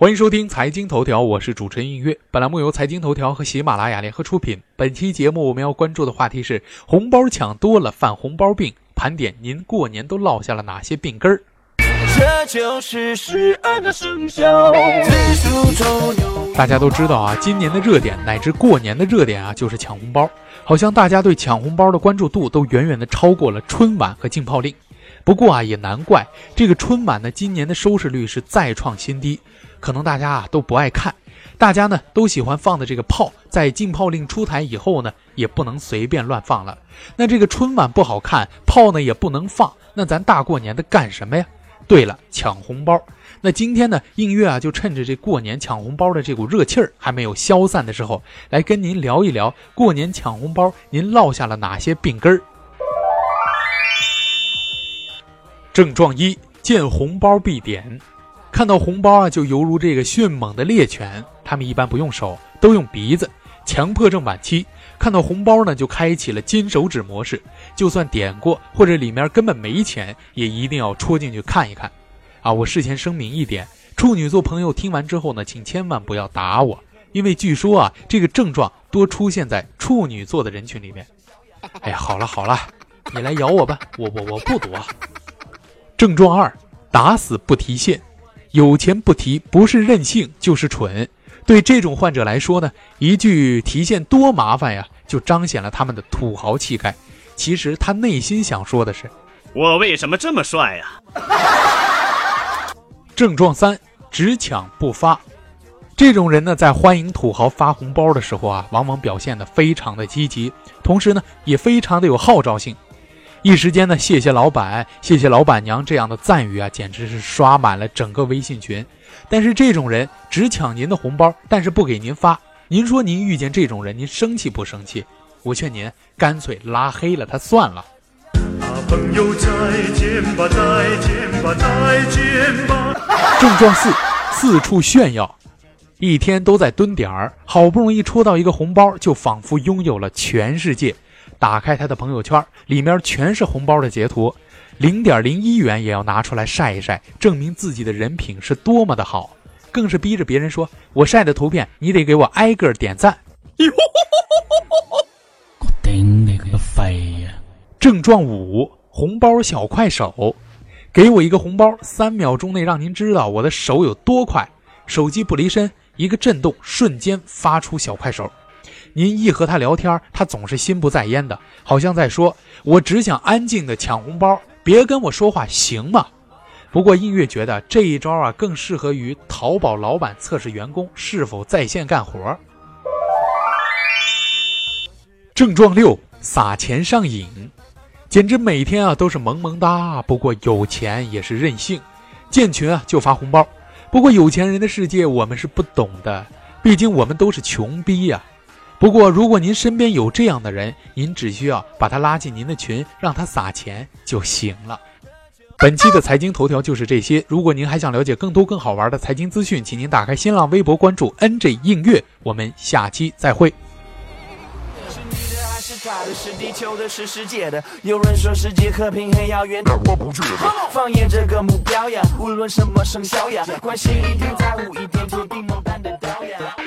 欢迎收听财经头条，我是主持人映月。本栏目由财经头条和喜马拉雅联合出品。本期节目我们要关注的话题是：红包抢多了犯红包病，盘点您过年都落下了哪些病根儿。这就是十二个生肖。大家都知道啊，今年的热点乃至过年的热点啊，就是抢红包。好像大家对抢红包的关注度都远远的超过了春晚和禁炮令。不过啊，也难怪这个春晚呢，今年的收视率是再创新低。可能大家啊都不爱看，大家呢都喜欢放的这个炮，在禁炮令出台以后呢，也不能随便乱放了。那这个春晚不好看，炮呢也不能放，那咱大过年的干什么呀？对了，抢红包。那今天呢，映月啊，就趁着这过年抢红包的这股热气儿还没有消散的时候，来跟您聊一聊过年抢红包，您落下了哪些病根儿？症状一：见红包必点。看到红包啊，就犹如这个迅猛的猎犬，他们一般不用手，都用鼻子。强迫症晚期，看到红包呢，就开启了金手指模式。就算点过或者里面根本没钱，也一定要戳进去看一看。啊，我事前声明一点，处女座朋友听完之后呢，请千万不要打我，因为据说啊，这个症状多出现在处女座的人群里面。哎呀，好了好了，你来咬我吧，我我我不躲。症状二，打死不提现，有钱不提，不是任性就是蠢。对这种患者来说呢，一句提现多麻烦呀，就彰显了他们的土豪气概。其实他内心想说的是：我为什么这么帅呀？症状三：只抢不发。这种人呢，在欢迎土豪发红包的时候啊，往往表现得非常的积极，同时呢，也非常的有号召性。一时间呢，谢谢老板，谢谢老板娘这样的赞誉啊，简直是刷满了整个微信群。但是这种人只抢您的红包，但是不给您发。您说您遇见这种人，您生气不生气？我劝您干脆拉黑了他算了。朋友再见吧，再见吧，再见吧。症状四：四处炫耀，一天都在蹲点儿，好不容易抽到一个红包，就仿佛拥有了全世界。打开他的朋友圈，里面全是红包的截图，零点零一元也要拿出来晒一晒，证明自己的人品是多么的好，更是逼着别人说：“我晒的图片，你得给我挨个点赞。”我顶你个肺呀！症状五：红包小快手，给我一个红包，三秒钟内让您知道我的手有多快，手机不离身，一个震动，瞬间发出小快手。您一和他聊天，他总是心不在焉的，好像在说：“我只想安静的抢红包，别跟我说话，行吗？”不过音乐觉得这一招啊，更适合于淘宝老板测试员工是否在线干活。症状六：撒钱上瘾，简直每天啊都是萌萌哒。不过有钱也是任性，建群啊就发红包。不过有钱人的世界我们是不懂的，毕竟我们都是穷逼呀。不过，如果您身边有这样的人，您只需要把他拉进您的群，让他撒钱就行了。本期的财经头条就是这些。如果您还想了解更多更好玩的财经资讯，请您打开新浪微博关注 NJ 映月。我们下期再会。假的是地球的，是世界的有人说世界和平很遥远，但我不觉得。放眼这个目标呀，无论什么生肖呀，关心一点，在乎一点，注定猛敢的表扬。